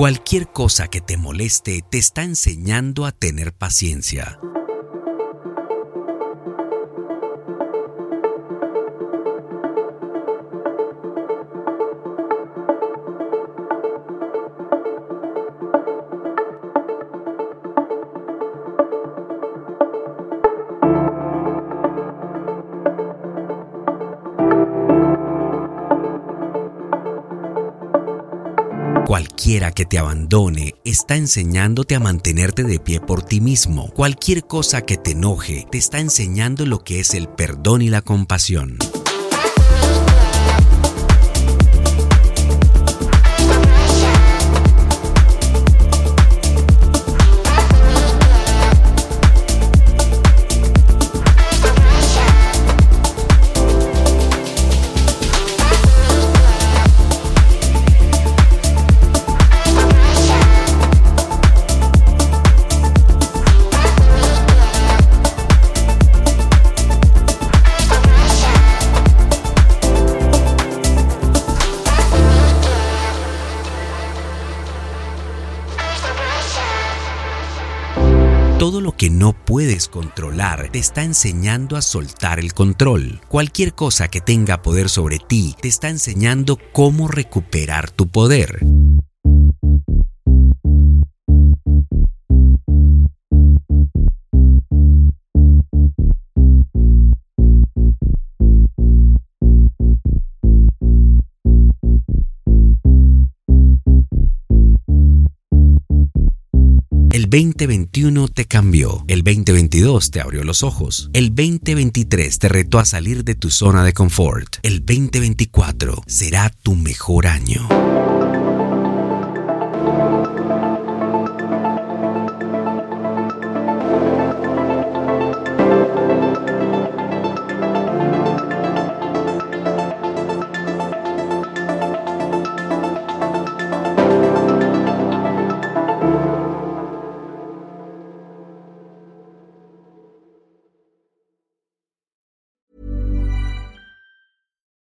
Cualquier cosa que te moleste te está enseñando a tener paciencia. Cualquiera que te abandone está enseñándote a mantenerte de pie por ti mismo. Cualquier cosa que te enoje te está enseñando lo que es el perdón y la compasión. Todo lo que no puedes controlar te está enseñando a soltar el control. Cualquier cosa que tenga poder sobre ti te está enseñando cómo recuperar tu poder. El 2021 te cambió, el 2022 te abrió los ojos, el 2023 te retó a salir de tu zona de confort, el 2024 será tu mejor año.